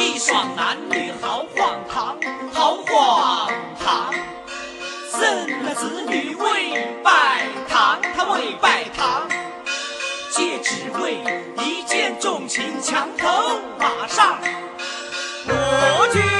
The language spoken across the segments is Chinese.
一双男女好荒唐，好荒唐。生了子女未拜堂，他未拜堂。戒指为一见钟情，墙头马上。我。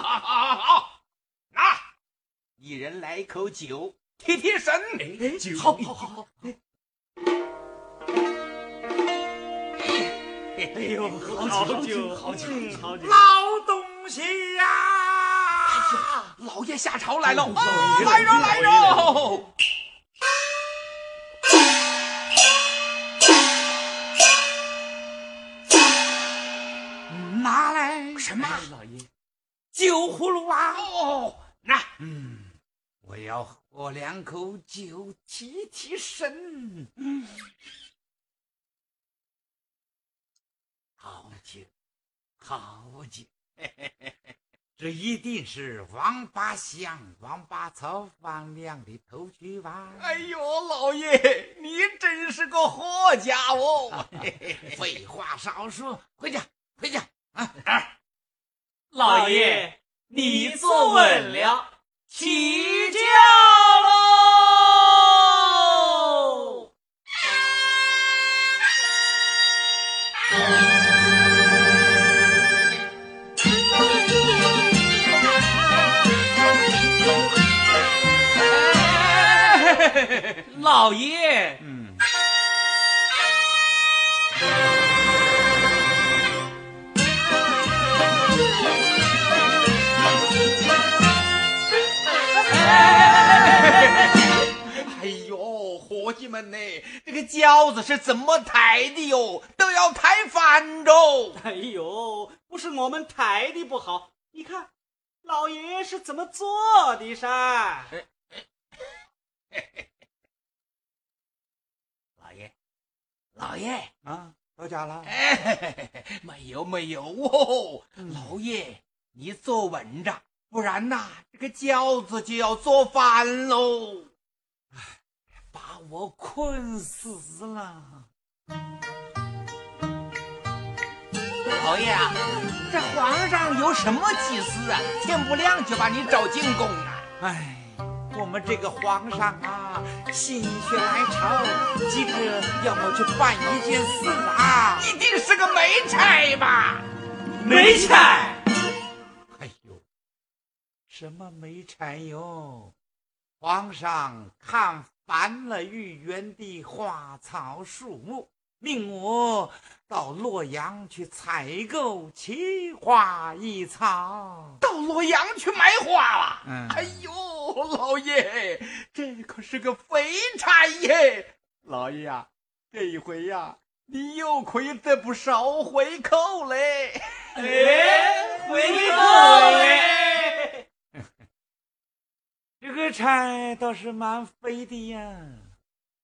好好好好好，那一人来口酒，提提神。酒，好好好好。哎呦，好酒，好酒，好酒。老东西呀！老爷下朝来了，来喽来人。拿来！什么，老爷？酒葫芦娃！哦，那，嗯，我要喝两口酒提提神。嗯，好酒，好酒，这一定是王八香、王八草放亮的头绪吧？哎呦，老爷，你真是个好家伙！废话少说，回家，回家啊！老爷，你坐稳了，起驾喽！老爷。伙计们呢？这个轿子是怎么抬的哟？都要抬翻着！哎呦，不是我们抬的不好，你看老爷是怎么做的噻？老爷，老爷啊，到家了？没有没有哦，老爷你坐稳着，不然呐，这个轿子就要坐翻喽。我困死了，老爷啊，这皇上有什么急事啊？天不亮就把你召进宫啊？哎，我们这个皇上啊，心血来潮，急着要我去办一件事啊，一定是个媒差吧？媒差？哎呦，什么媒差哟？皇上看。翻了御园的花草树木，命我到洛阳去采购奇花异草。到洛阳去买花了？嗯哎呦，老爷，这可是个肥差耶！老爷呀、这一回呀、你又亏得不少回扣嘞。哎，回扣嘞！这个差倒是蛮肥的呀，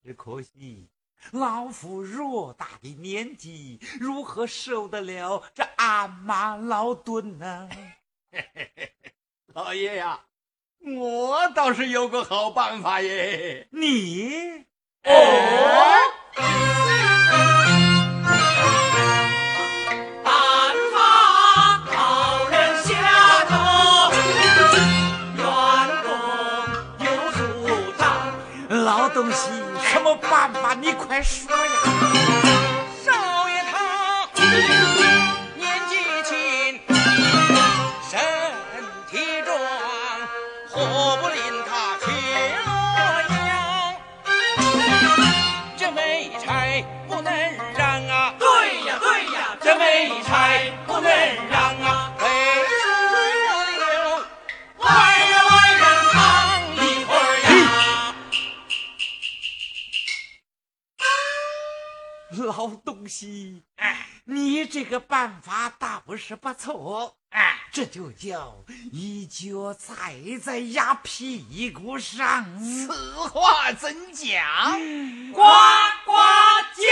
只可惜老夫偌大的年纪，如何受得了这鞍马劳顿呢？老爷呀、我倒是有个好办法耶。你办老东西，什么办法？你快说呀！少爷他这个办法倒不是不错，哎，这就叫一脚踩在鸭屁股上。此话怎讲？呱呱叫！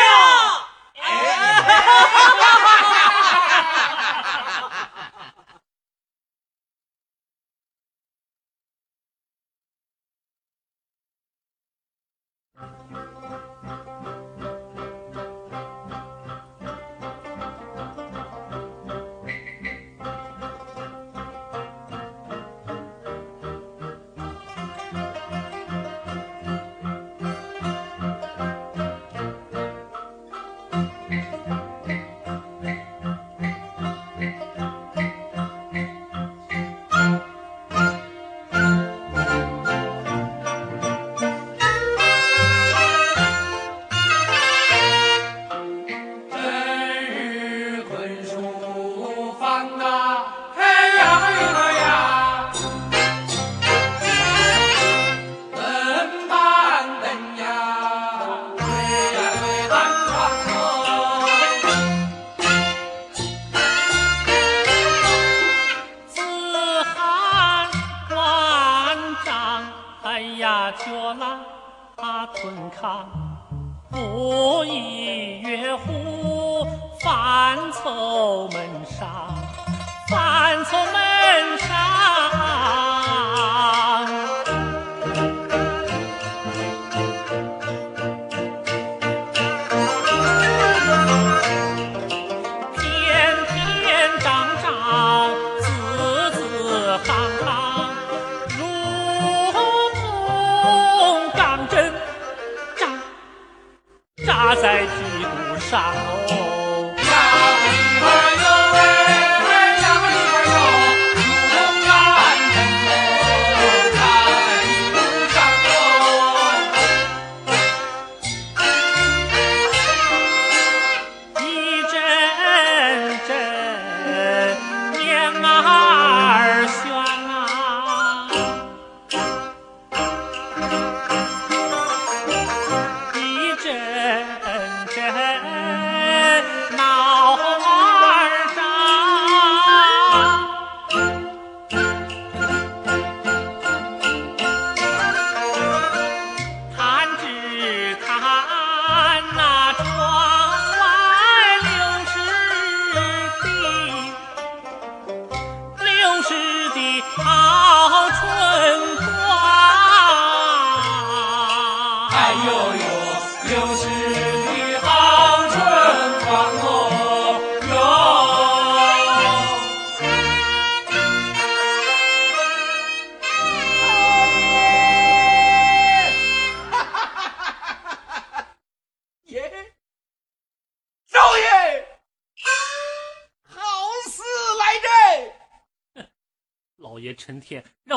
在基督上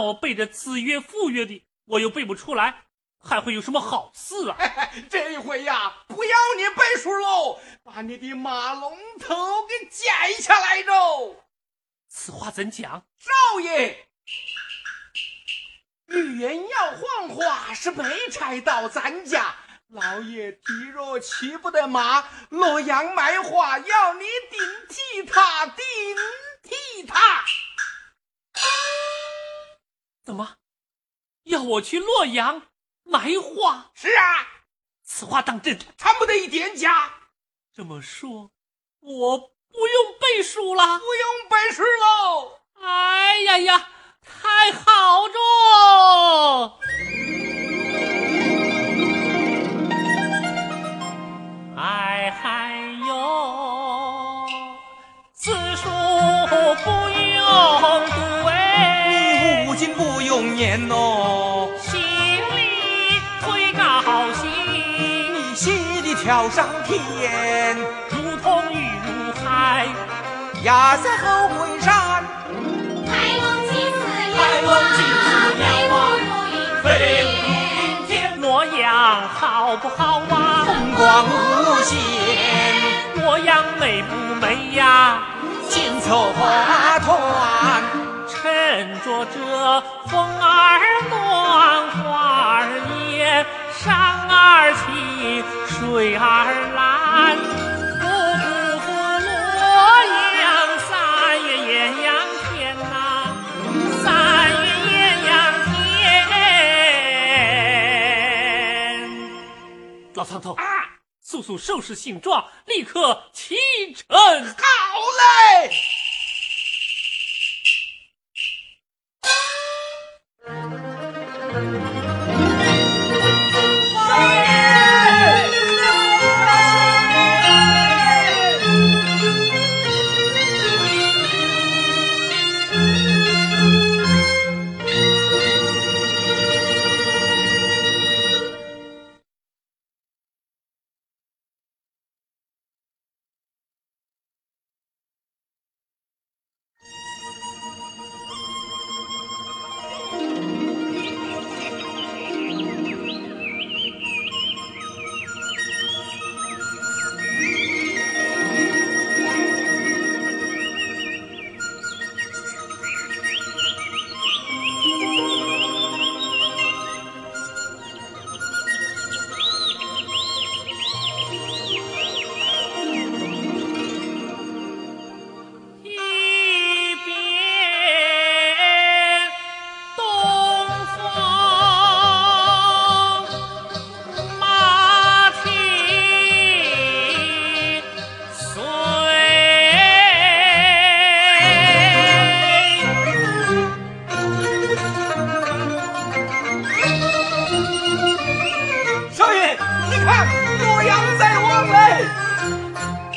我背着子曰父曰的，我又背不出来，还会有什么好事啊？这一回呀，不要你背书喽，把你的马龙头给剪下来喽！此话怎讲？少爷，预言要换话是没差到咱家。老爷体弱骑不得马，洛阳卖花要你顶替他，顶替他。怎么要我去洛阳埋画？是啊，此话当真？参不得一点假。这么说，我不用背书了，不用背书喽。哎呀呀，太好着！不用念哦，心里忒高兴，你喜的跳上天，如同鱼入海。压在后龟山。开龙金丝开龙金丝莲花，飞云天。洛阳好不好啊？风光无限，洛阳美不美呀？金凑花团。趁着这风儿暖，花儿艳，山儿青，水儿蓝，不辜负洛阳三月艳阳天呐、三月艳阳天。老苍头啊，速速收拾行装，立刻启程。好嘞。一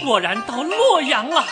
果然到洛阳了。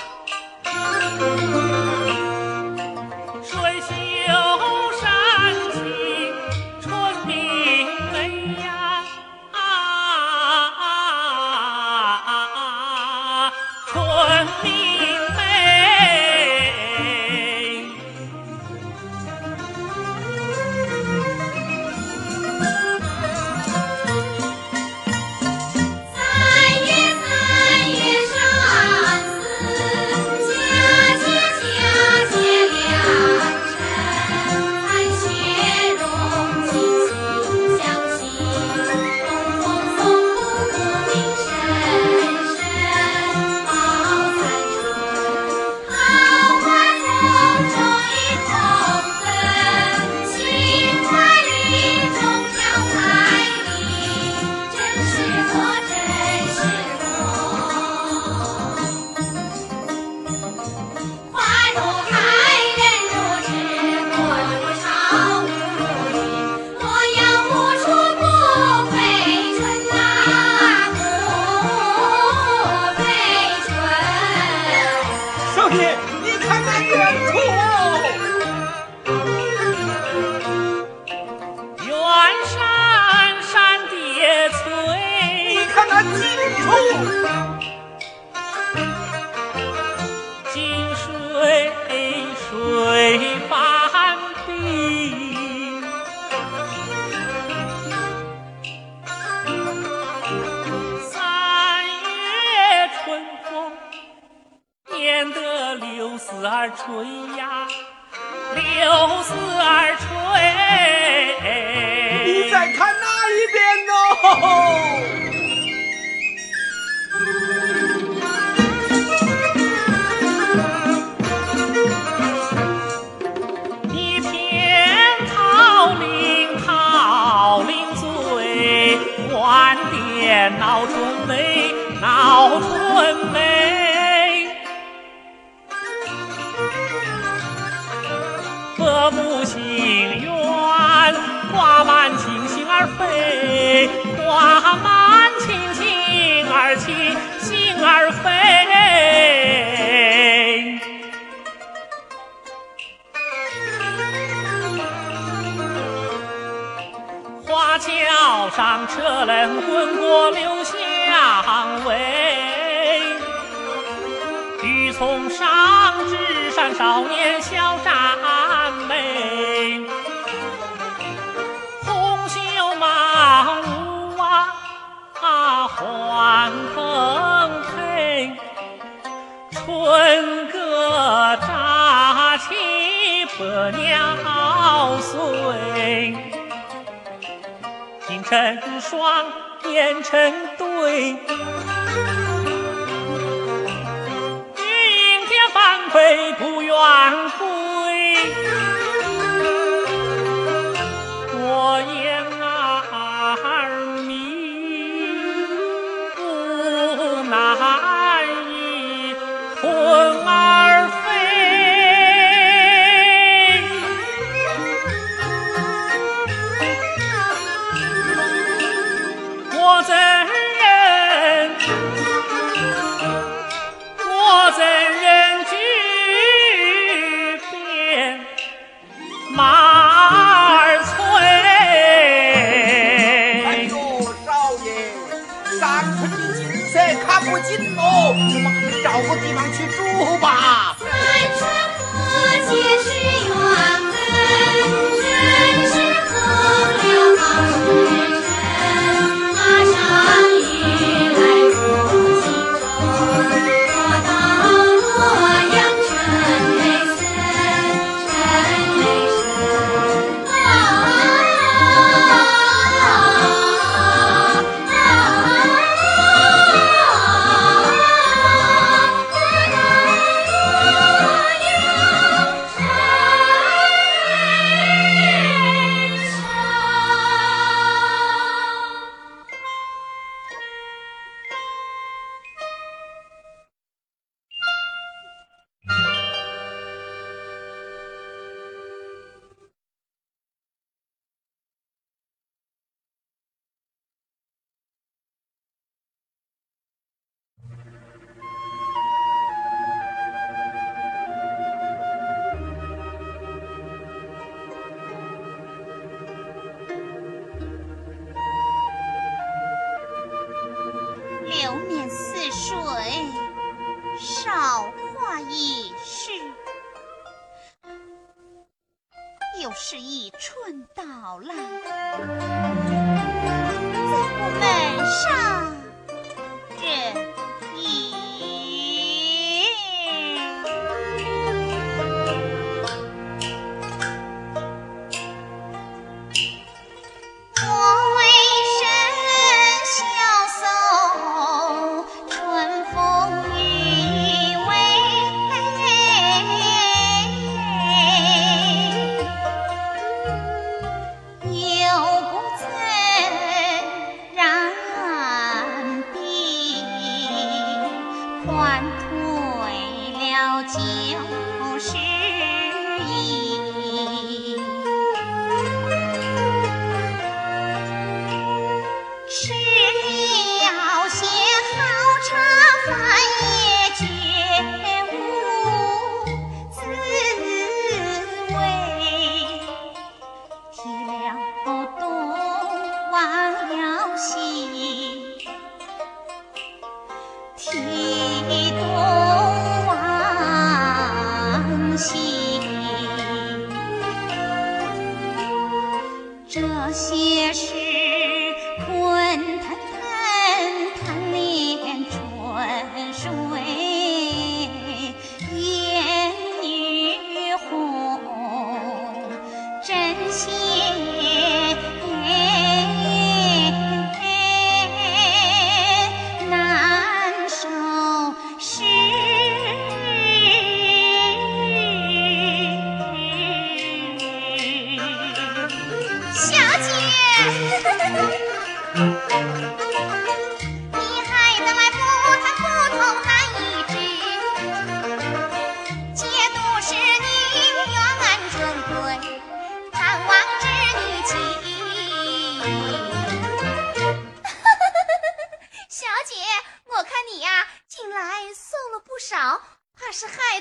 Suối 这冷滚过留香味。欲从上至山，少年嚣张。成双变成对。是一春到来。东往西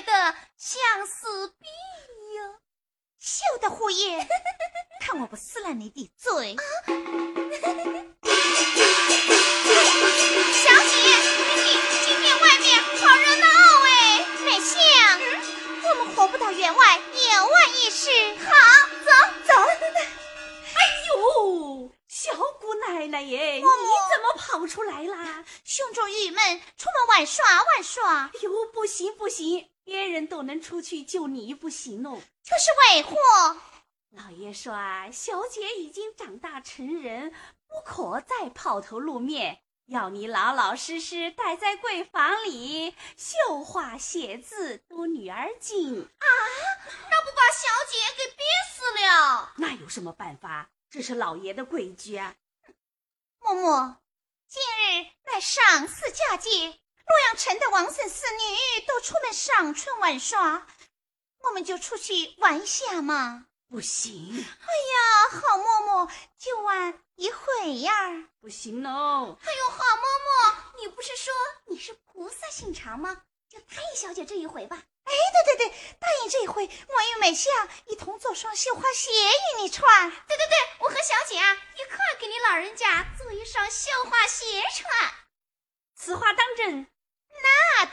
怕是害得相思病呀。休得胡言！看我不撕烂你的嘴！小姐，你今天外面好热闹哎！美香，我们活不到员外，有外一事。好，走走。哎呦，小姑奶奶耶，你怎么跑出来啦？胸中郁闷，出门玩耍玩耍，哎呦，不行不行，别人都能出去，就你不行哦。这是为何？老爷说啊，小姐已经长大成人，不可再抛头露面，要你老老实实待在闺房里，绣花写字，读女儿经。啊，那不把小姐给憋死了？那有什么办法？这是老爷的规矩啊。嬷嬷，今日乃上巳佳节，洛阳城的王孙四女都出门赏春玩耍，我们就出去玩一下嘛。不行！哎呀，好嬷嬷，就玩一会呀。不行喽！哎呦，好嬷嬷，你不是说你是菩萨心肠吗？就答应小姐这一回吧。哎，对对对，答应这一回，我与美香一同做双绣花鞋与你穿。对对对，我和小姐啊一块给你老人家做一双绣花鞋穿。此话当真？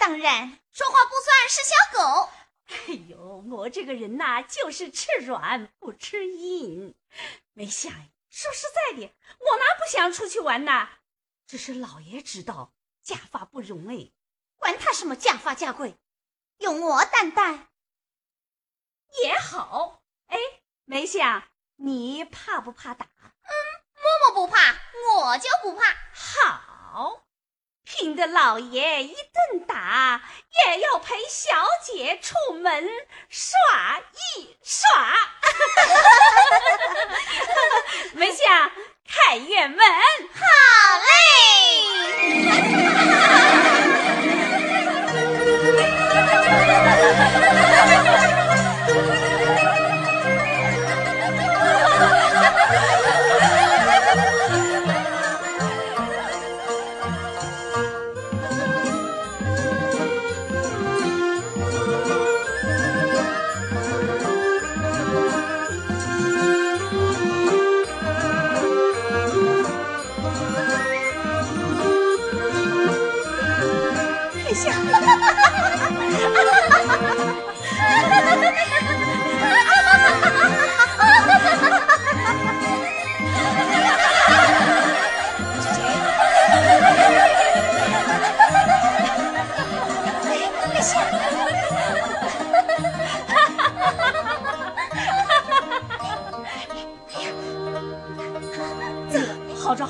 那当然，说话不算是小狗。哎呦，我这个人呐、就是吃软不吃硬。没想，说实在的，我哪不想出去玩呐？只是老爷知道家法不容哎，管他什么家法家规，有我担待也好。哎，梅香你怕不怕打？嗯嬷嬷不怕，我就不怕。好，听得老爷一顿打，也要陪小姐出门耍一耍。门下开院门，好嘞。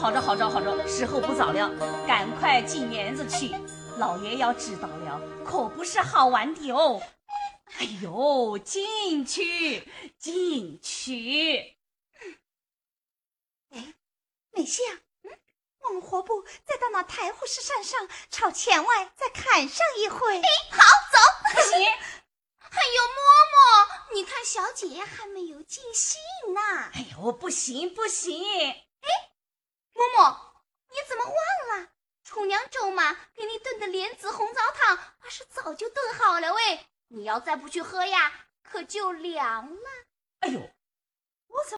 好着好着好着，时候不早了，赶快进园子去。老爷要知道了，可不是好玩的哦。哎呦，进去，进去！美香，嗯，我们何不再到那太湖石山上朝前外再砍上一回？哎，好，走。不行，哎呦，嬷嬷，你看小姐还没有尽兴呢。哎呦，不行不行！嬷嬷，你怎么忘了？厨娘周妈给你炖的莲子红枣汤，怕是早就炖好了喂。你要再不去喝呀，可就凉了。哎呦，我怎